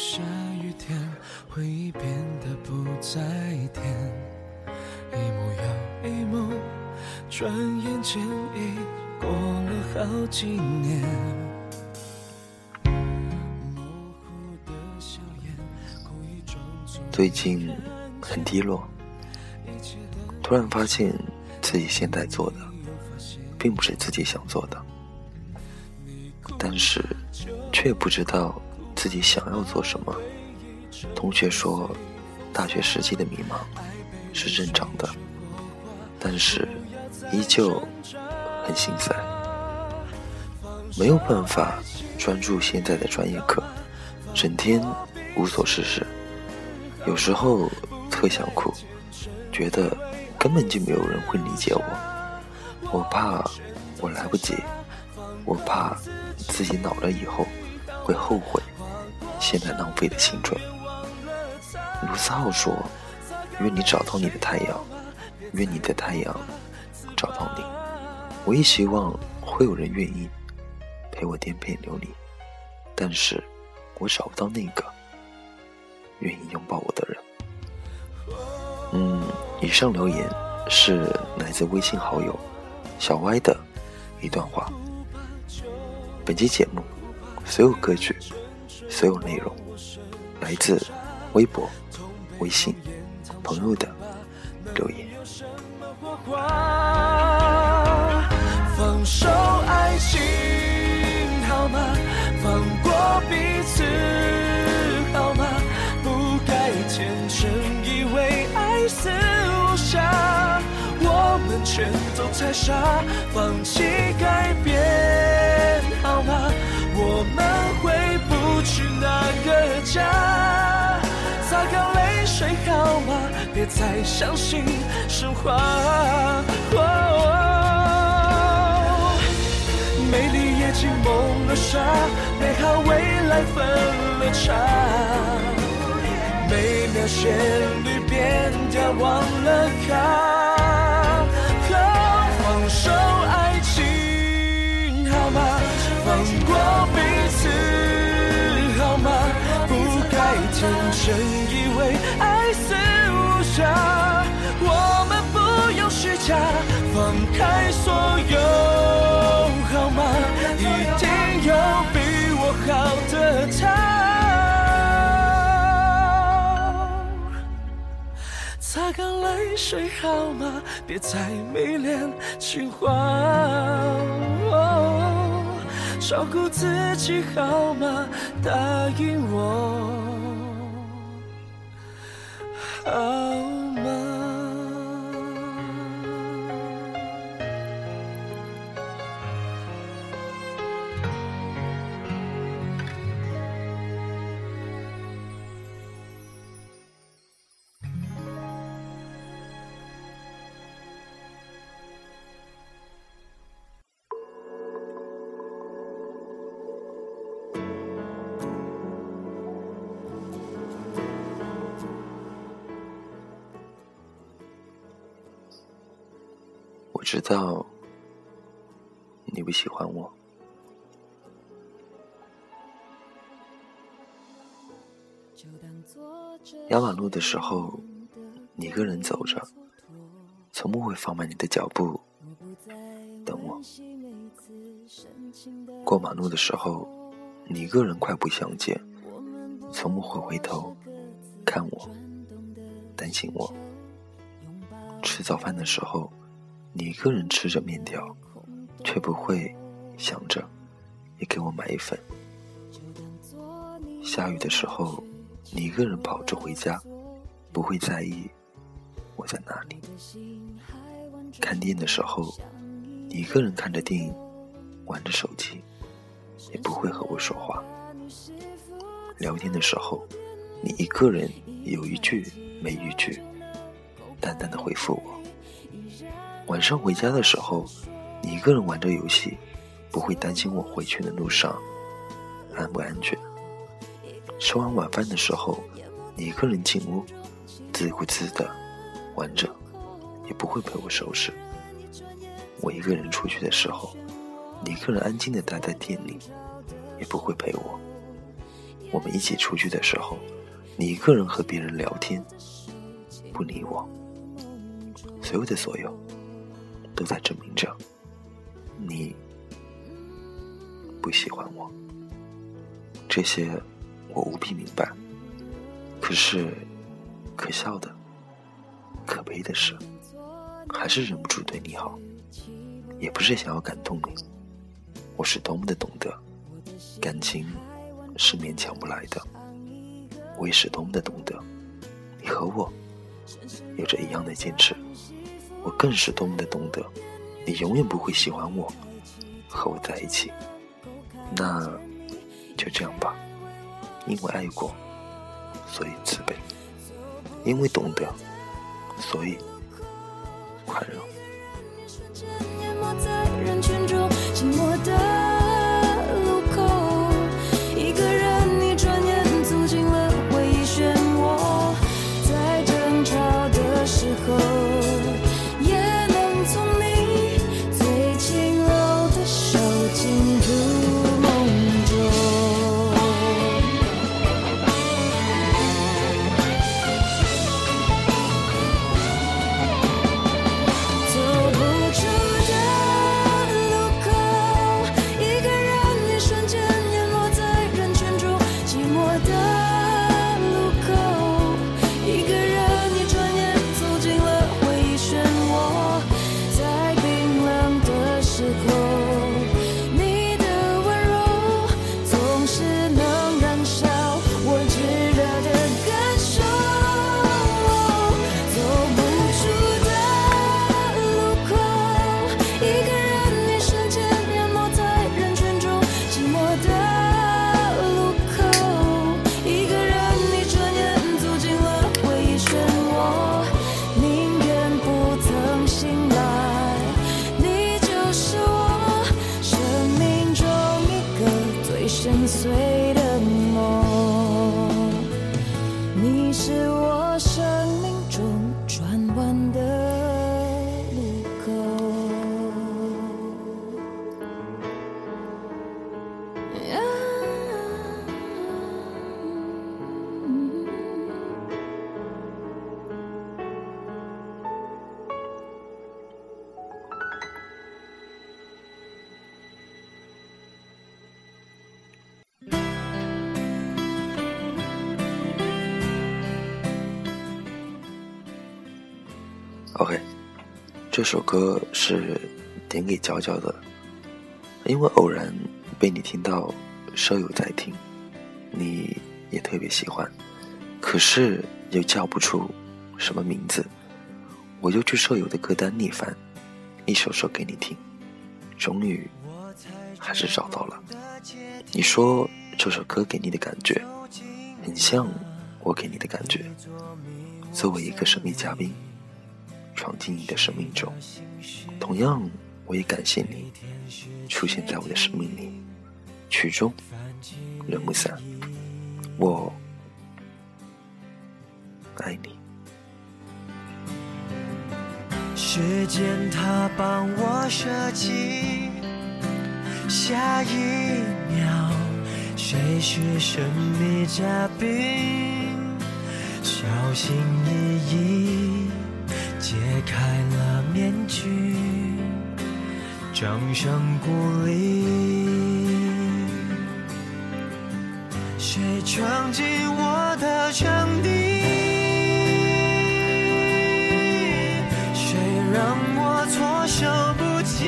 下雨天，回忆变得不再甜，一幕又一幕，转眼间已过了好几年。最近很低落，突然发现自己现在做的，并不是自己想做的，但是却不知道自己想要做什么。同学说，大学时期的迷茫是正常的，但是依旧很心塞，没有办法专注现在的专业课，整天无所事事，有时候特想哭，觉得根本就没有人会理解我，我怕我来不及，我怕自己老了以后会后悔。现在浪费的青春。卢思浩说：“愿你找到你的太阳，愿你的太阳找到你。”我也希望会有人愿意陪我颠沛流离，但是我找不到那个愿意拥抱我的人。嗯，以上留言是来自微信好友小歪的一段话。本期节目所有歌曲、所有内容来自微博、微信朋友的留言。火花，放手爱情好吗？放过彼此好吗？不该天真以为爱似无暇，我们全都太傻，放弃改变好吗？我们那个家。擦干泪水好吗？别再相信神话。美丽夜景蒙了纱，美好未来分了叉。每秒旋律变调忘了卡。擦干泪水好吗？别再迷恋情话。照顾自己好吗？答应我好知道你不喜欢我，压马路的时候，你一个人走着，从不会放慢你的脚步等我。过马路的时候，你一个人快步相见，从不会回头看我，担心我。吃早饭的时候。你一个人吃着面条，却不会想着也给我买一份。下雨的时候，你一个人跑着回家，不会在意我在哪里。看电影的时候，你一个人看着电影，玩着手机，也不会和我说话。聊天的时候，你一个人有一句没一句，淡淡的回复我。晚上回家的时候，你一个人玩着游戏，不会担心我回去的路上安不安全。吃完晚饭的时候，你一个人进屋，自顾自的玩着，也不会陪我收拾。我一个人出去的时候，你一个人安静的待在店里，也不会陪我。我们一起出去的时候，你一个人和别人聊天，不理我。所有的所有，都在证明着你不喜欢我。这些我无比明白。可是，可笑的、可悲的是，还是忍不住对你好。也不是想要感动你，我是多么的懂得，感情是勉强不来的。我也是多么的懂得，你和我有着一样的坚持。我更是多么的懂得，你永远不会喜欢我，和我在一起。那就这样吧，因为爱过，所以慈悲；因为懂得，所以宽容。OK，这首歌是点给娇娇的，因为偶然被你听到，舍友在听，你也特别喜欢，可是又叫不出什么名字，我就去舍友的歌单逆翻，一首首给你听，终于还是找到了。你说这首歌给你的感觉，很像我给你的感觉，作为一个神秘嘉宾。闯进你的生命中，同样，我也感谢你出现在我的生命里。曲终人不散，我爱你。时间它帮我设计，下一秒谁是神秘嘉宾？小心翼翼。揭开了面具，掌声鼓励。谁闯进我的场地？谁让我措手不及？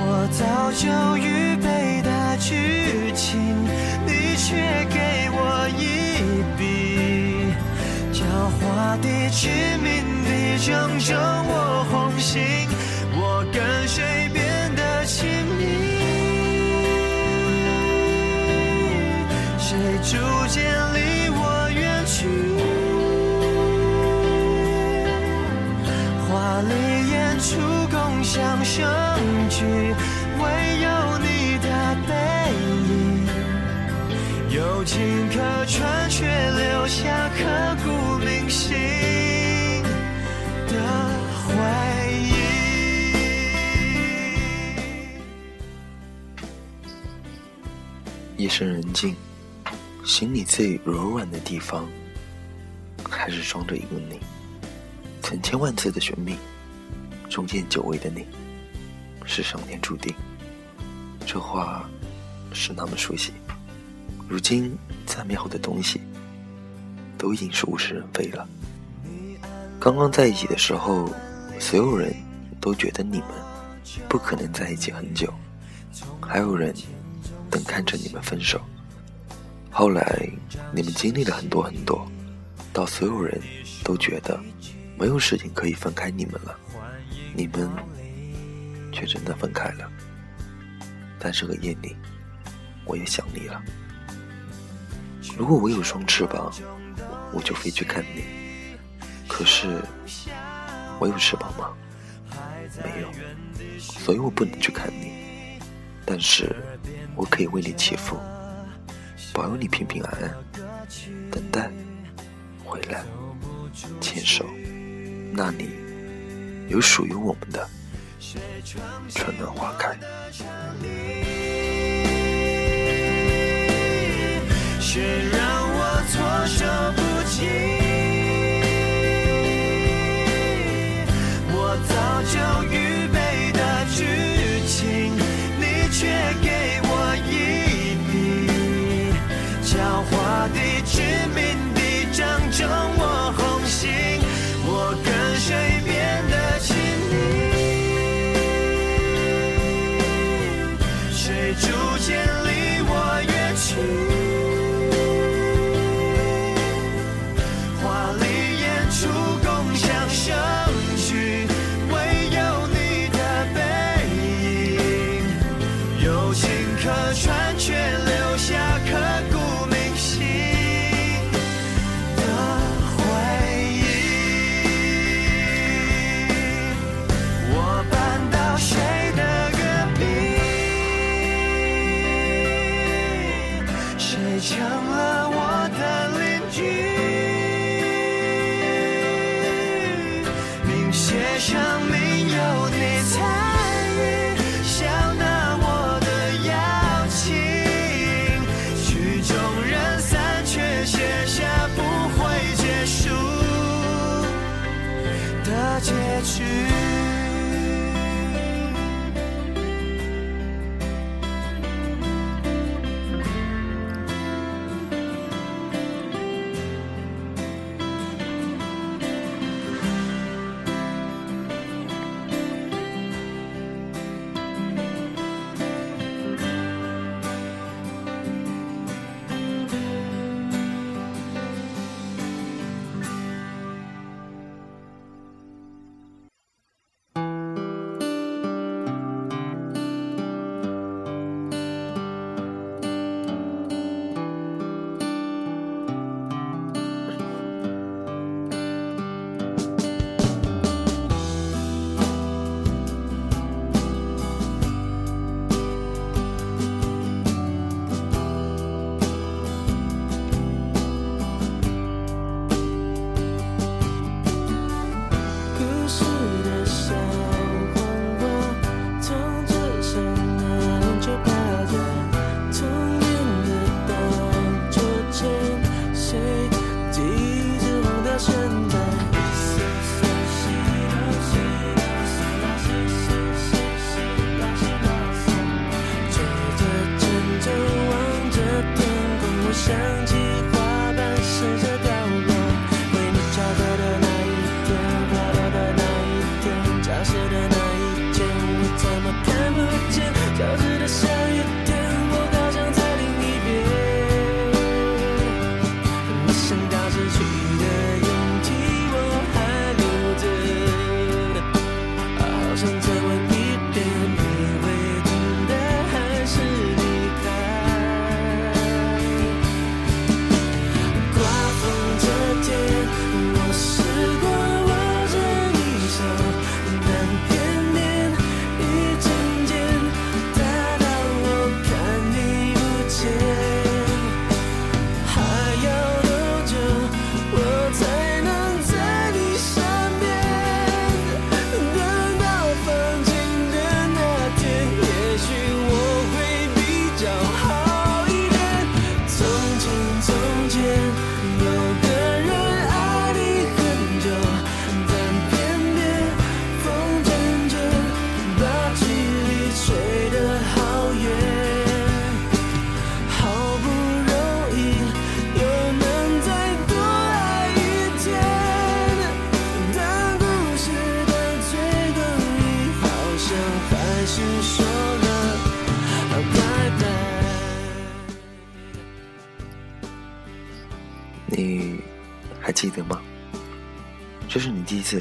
我早就猾的、致命的，正中我红心，我跟谁变得亲密？谁逐渐离我远去？华丽演出，共享盛举，唯有你的背影，有情可传，却留下刻骨铭心。夜深人静，心里最柔软的地方，还是装着一个你。成千万次的寻觅，中间久违的你，是上天注定。这话是那么熟悉，如今再美好的东西，都已经是物是人非了。刚刚在一起的时候，所有人都觉得你们不可能在一起很久，还有人。等看着你们分手，后来你们经历了很多很多，到所有人都觉得没有事情可以分开你们了，你们却真的分开了。在这个夜里，我也想你了。如果我有双翅膀，我就飞去看你。可是我有翅膀吗？没有，所以我不能去看你。但是。我可以为你祈福，保佑你平平安安。等待，回来，牵手，那里有属于我们的春暖花开。让我措手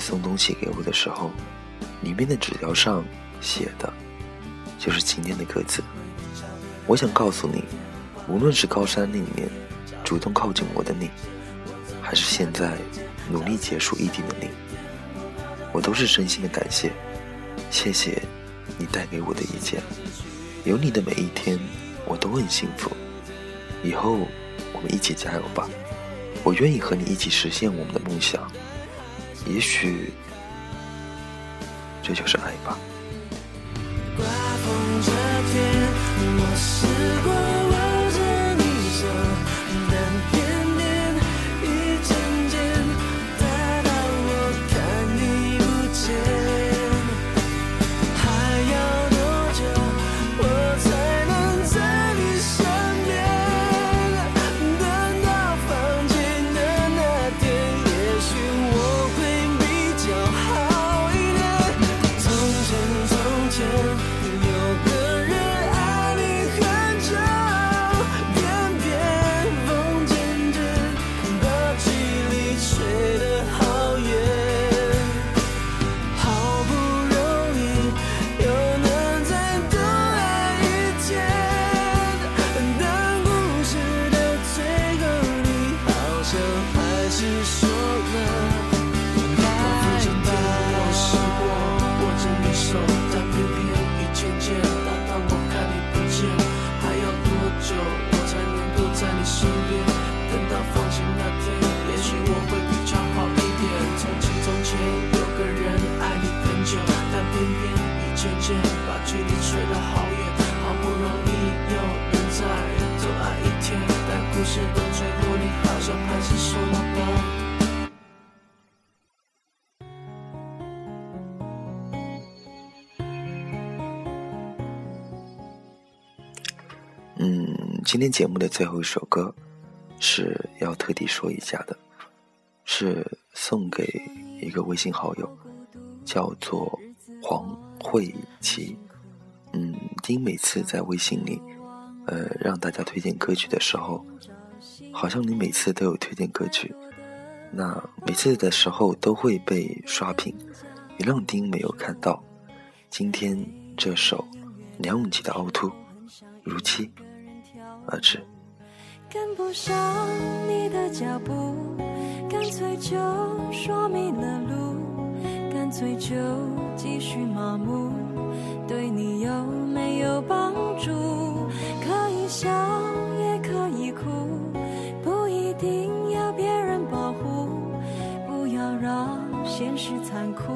送东西给我的时候，里面的纸条上写的，就是今天的歌词。我想告诉你，无论是高山里面主动靠近我的你，还是现在努力结束异地的你，我都是真心的感谢。谢谢你带给我的一切，有你的每一天，我都很幸福。以后我们一起加油吧，我愿意和你一起实现我们的梦想。也许，这就是爱吧。今天节目的最后一首歌是要特地说一下的，是送给一个微信好友，叫做黄慧琪。嗯，丁每次在微信里，呃，让大家推荐歌曲的时候，好像你每次都有推荐歌曲，那每次的时候都会被刷屏，也让丁没有看到。今天这首梁咏琪的《凹凸》，如期。而至。跟不上你的脚步，干脆就说迷了路，干脆就继续麻木，对你有没有帮助？可以笑也可以哭，不一定要别人保护，不要让现实残酷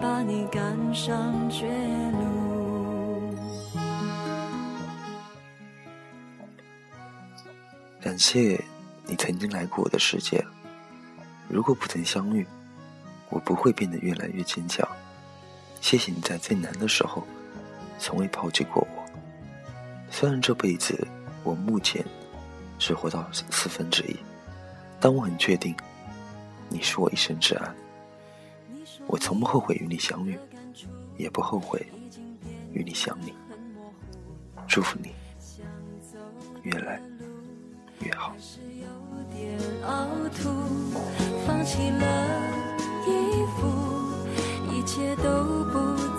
把你赶上绝路。谢你曾经来过我的世界。如果不曾相遇，我不会变得越来越坚强。谢谢你在最难的时候，从未抛弃过我。虽然这辈子我目前只活到四分之一，但我很确定，你是我一生之安。我从不后悔与你相遇，也不后悔与你相离。祝福你，越来。还是有点凹凸放弃了衣服一切都不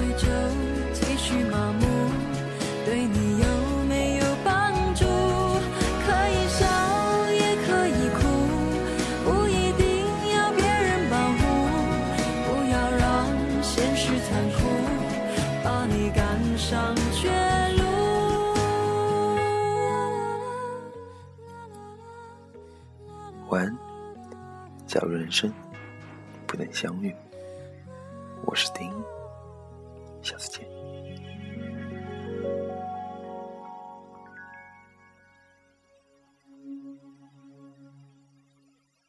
会就继续麻木，对你有没有帮助？可以笑，也可以哭，不一定要别人保护，不要让现实残酷，把你赶上绝路。晚安。假如人生不能相遇。